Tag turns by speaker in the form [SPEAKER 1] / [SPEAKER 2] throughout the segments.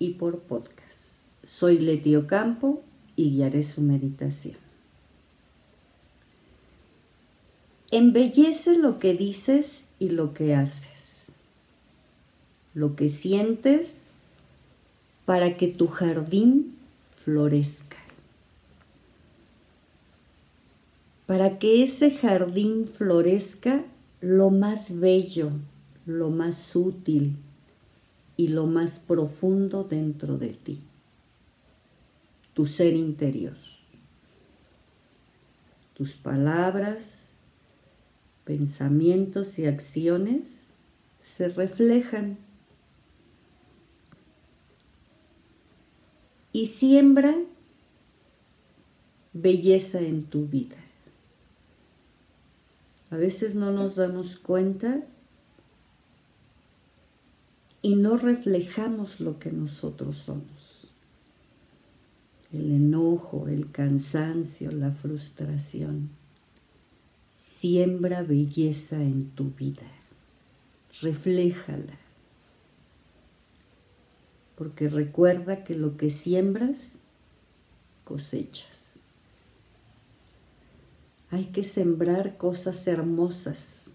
[SPEAKER 1] y por podcast. Soy Letio Campo y guiaré su meditación. Embellece lo que dices y lo que haces, lo que sientes para que tu jardín florezca. para que ese jardín florezca lo más bello, lo más útil y lo más profundo dentro de ti, tu ser interior. Tus palabras, pensamientos y acciones se reflejan y siembra belleza en tu vida. A veces no nos damos cuenta y no reflejamos lo que nosotros somos. El enojo, el cansancio, la frustración. Siembra belleza en tu vida. Refléjala. Porque recuerda que lo que siembras, cosechas. Hay que sembrar cosas hermosas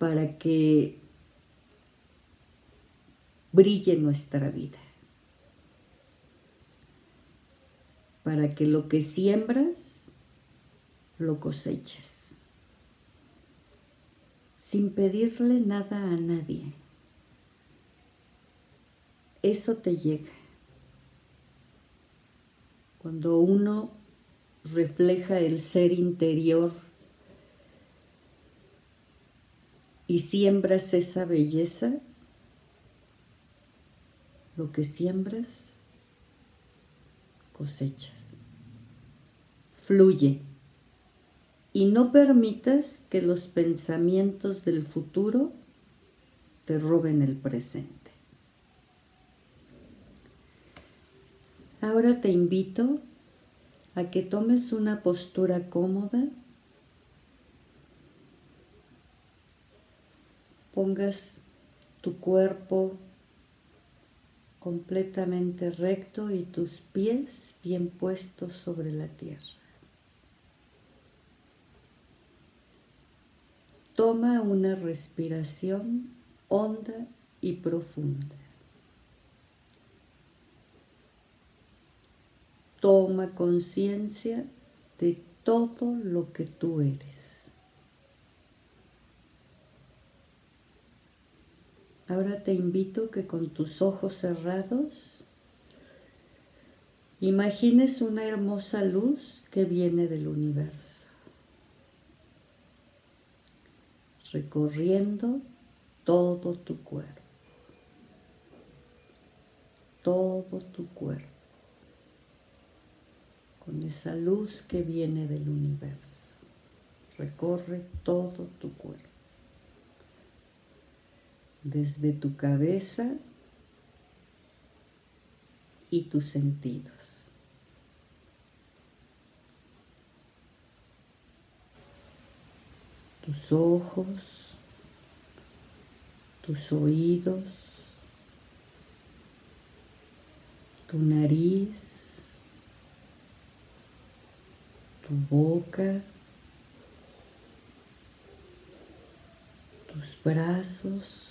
[SPEAKER 1] para que brille nuestra vida. Para que lo que siembras, lo coseches. Sin pedirle nada a nadie. Eso te llega cuando uno refleja el ser interior y siembras esa belleza, lo que siembras, cosechas. Fluye y no permitas que los pensamientos del futuro te roben el presente. Ahora te invito a que tomes una postura cómoda, pongas tu cuerpo completamente recto y tus pies bien puestos sobre la tierra. Toma una respiración honda y profunda. Toma conciencia de todo lo que tú eres. Ahora te invito que con tus ojos cerrados imagines una hermosa luz que viene del universo, recorriendo todo tu cuerpo, todo tu cuerpo con esa luz que viene del universo. Recorre todo tu cuerpo. Desde tu cabeza y tus sentidos. Tus ojos, tus oídos, tu nariz, tu boca, tus brazos,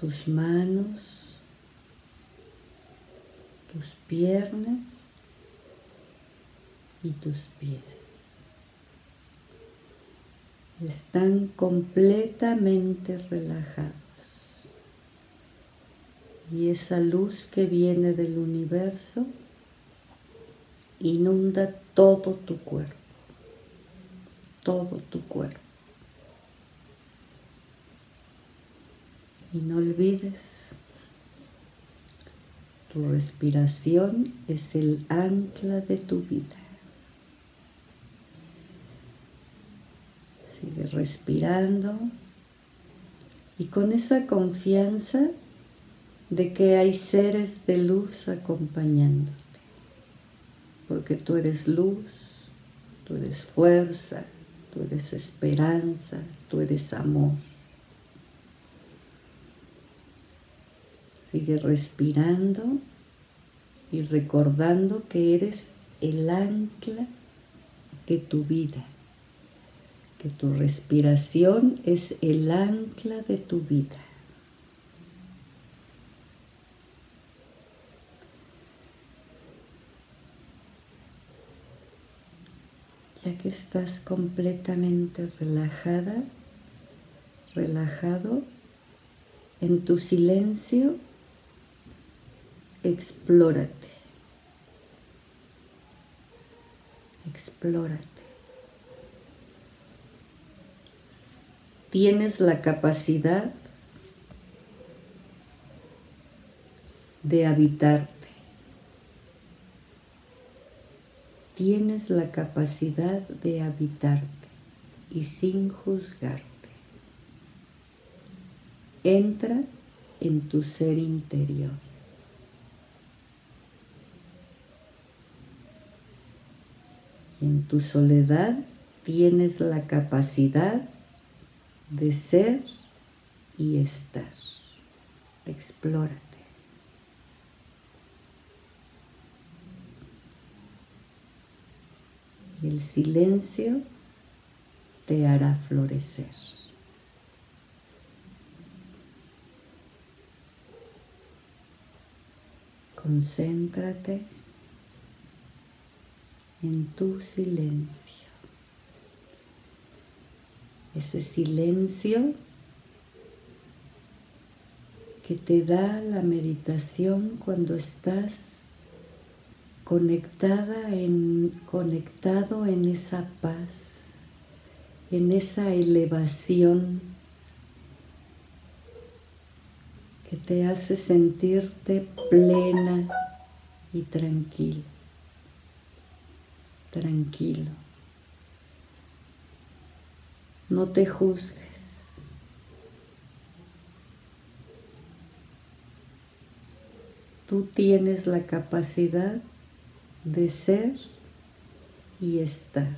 [SPEAKER 1] tus manos, tus piernas y tus pies. Están completamente relajados. Y esa luz que viene del universo inunda todo tu cuerpo, todo tu cuerpo. Y no olvides, tu respiración es el ancla de tu vida. Sigue respirando y con esa confianza de que hay seres de luz acompañándote, porque tú eres luz, tú eres fuerza, tú eres esperanza, tú eres amor. Sigue respirando y recordando que eres el ancla de tu vida, que tu respiración es el ancla de tu vida. Ya que estás completamente relajada, relajado, en tu silencio, explórate. Explórate. Tienes la capacidad de habitarte. Tienes la capacidad de habitarte y sin juzgarte. Entra en tu ser interior. En tu soledad tienes la capacidad de ser y estar. Explórate. El silencio te hará florecer. Concéntrate en tu silencio. Ese silencio que te da la meditación cuando estás conectada en, conectado en esa paz, en esa elevación que te hace sentirte plena y tranquila tranquilo. No te juzgues. Tú tienes la capacidad de ser y estar.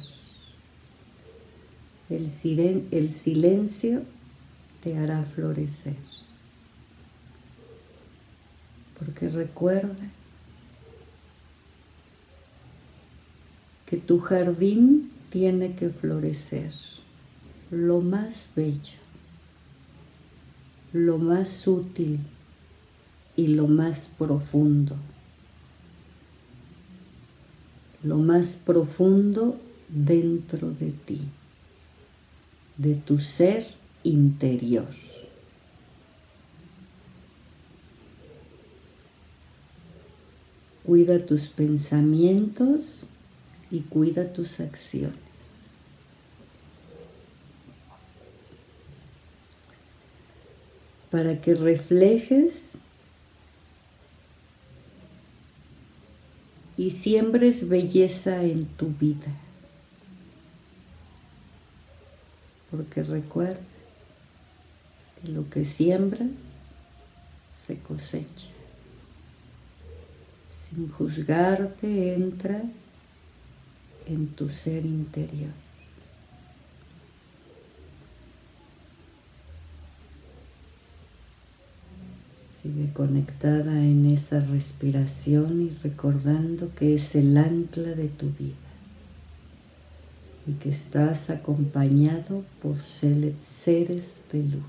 [SPEAKER 1] El, el silencio te hará florecer. Porque recuerda que tu jardín tiene que florecer lo más bello, lo más útil y lo más profundo. Lo más profundo dentro de ti, de tu ser interior. Cuida tus pensamientos y cuida tus acciones. Para que reflejes y siembres belleza en tu vida. Porque recuerda que lo que siembras se cosecha. Sin juzgarte entra en tu ser interior. Sigue conectada en esa respiración y recordando que es el ancla de tu vida y que estás acompañado por seres de luz.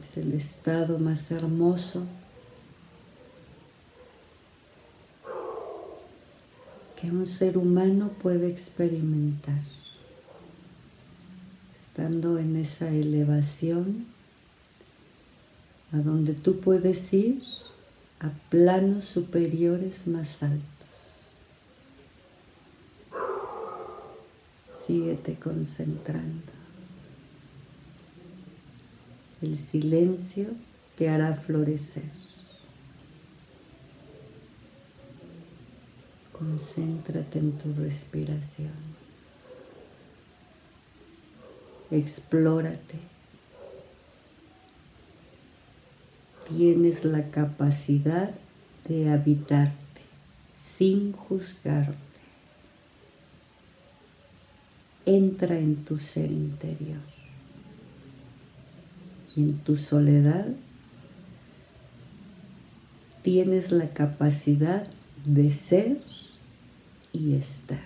[SPEAKER 1] Es el estado más hermoso que un ser humano puede experimentar. Estando en esa elevación a donde tú puedes ir a planos superiores más altos. Síguete concentrando. El silencio te hará florecer. Concéntrate en tu respiración. Explórate. Tienes la capacidad de habitarte sin juzgarte. Entra en tu ser interior y en tu soledad tienes la capacidad de ser y estar.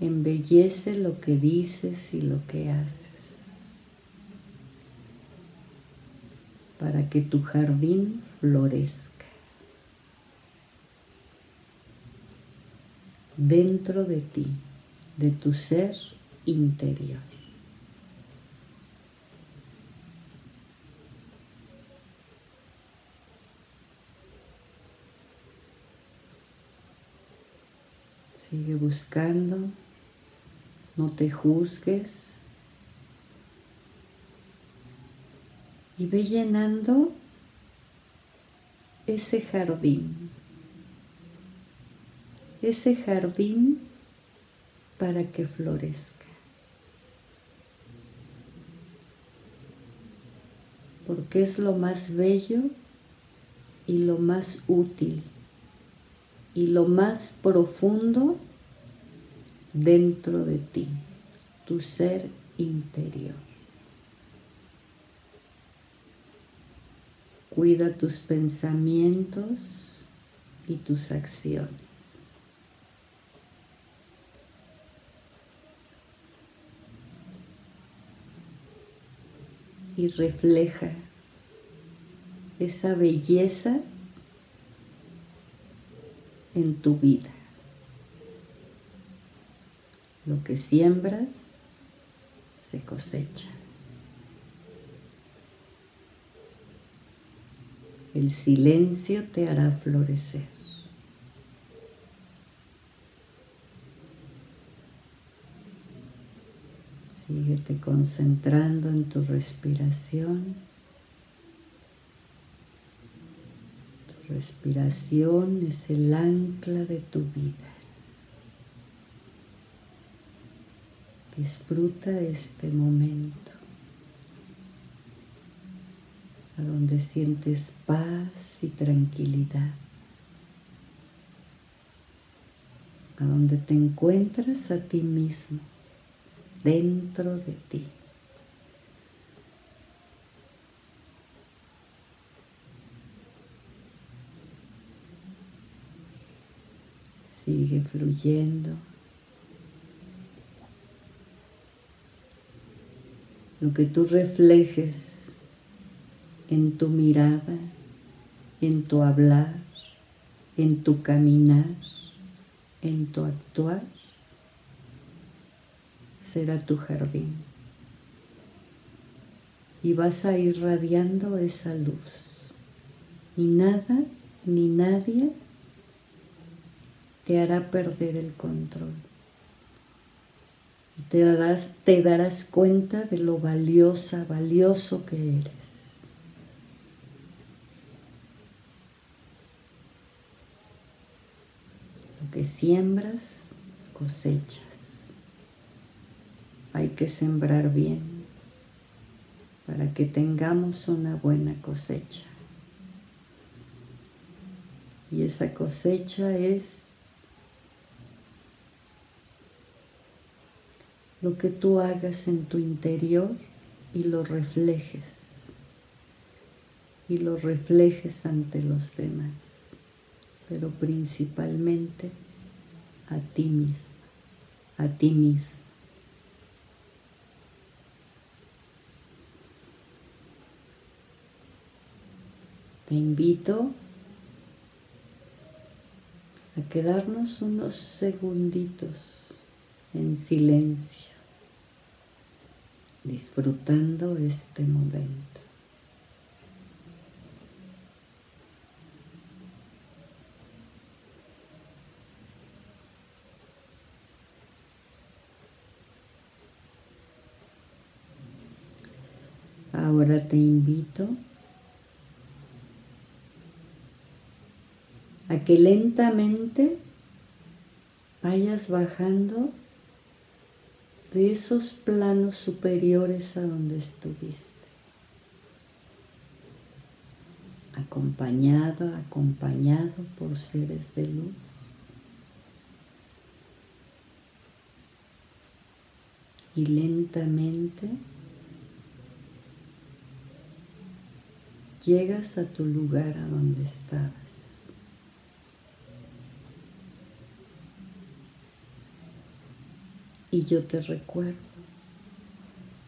[SPEAKER 1] Embellece lo que dices y lo que haces para que tu jardín florezca dentro de ti, de tu ser interior. Sigue buscando, no te juzgues y ve llenando ese jardín, ese jardín para que florezca. Porque es lo más bello y lo más útil y lo más profundo dentro de ti, tu ser interior. Cuida tus pensamientos y tus acciones. Y refleja esa belleza en tu vida. Lo que siembras se cosecha. El silencio te hará florecer. Síguete concentrando en tu respiración. Respiración es el ancla de tu vida. Disfruta este momento a donde sientes paz y tranquilidad, a donde te encuentras a ti mismo, dentro de ti. Sigue fluyendo. Lo que tú reflejes en tu mirada, en tu hablar, en tu caminar, en tu actuar, será tu jardín. Y vas a ir radiando esa luz. Y nada ni nadie te hará perder el control. Te darás, te darás cuenta de lo valiosa, valioso que eres. Lo que siembras, cosechas. Hay que sembrar bien para que tengamos una buena cosecha. Y esa cosecha es lo que tú hagas en tu interior y lo reflejes. Y lo reflejes ante los demás, pero principalmente a ti mismo, a ti mismo. Te invito a quedarnos unos segunditos en silencio, disfrutando este momento. Ahora te invito a que lentamente vayas bajando de esos planos superiores a donde estuviste. Acompañado, acompañado por seres de luz. Y lentamente llegas a tu lugar a donde estabas. Y yo te recuerdo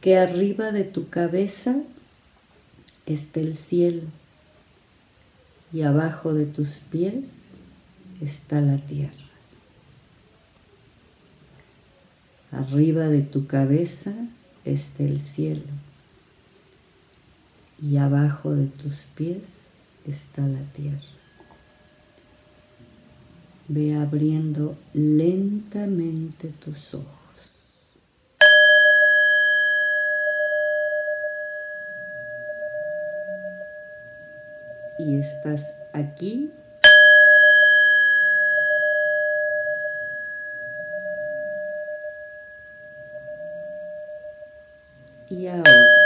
[SPEAKER 1] que arriba de tu cabeza está el cielo y abajo de tus pies está la tierra. Arriba de tu cabeza está el cielo y abajo de tus pies está la tierra. Ve abriendo lentamente tus ojos. y estás aquí. Y ahora.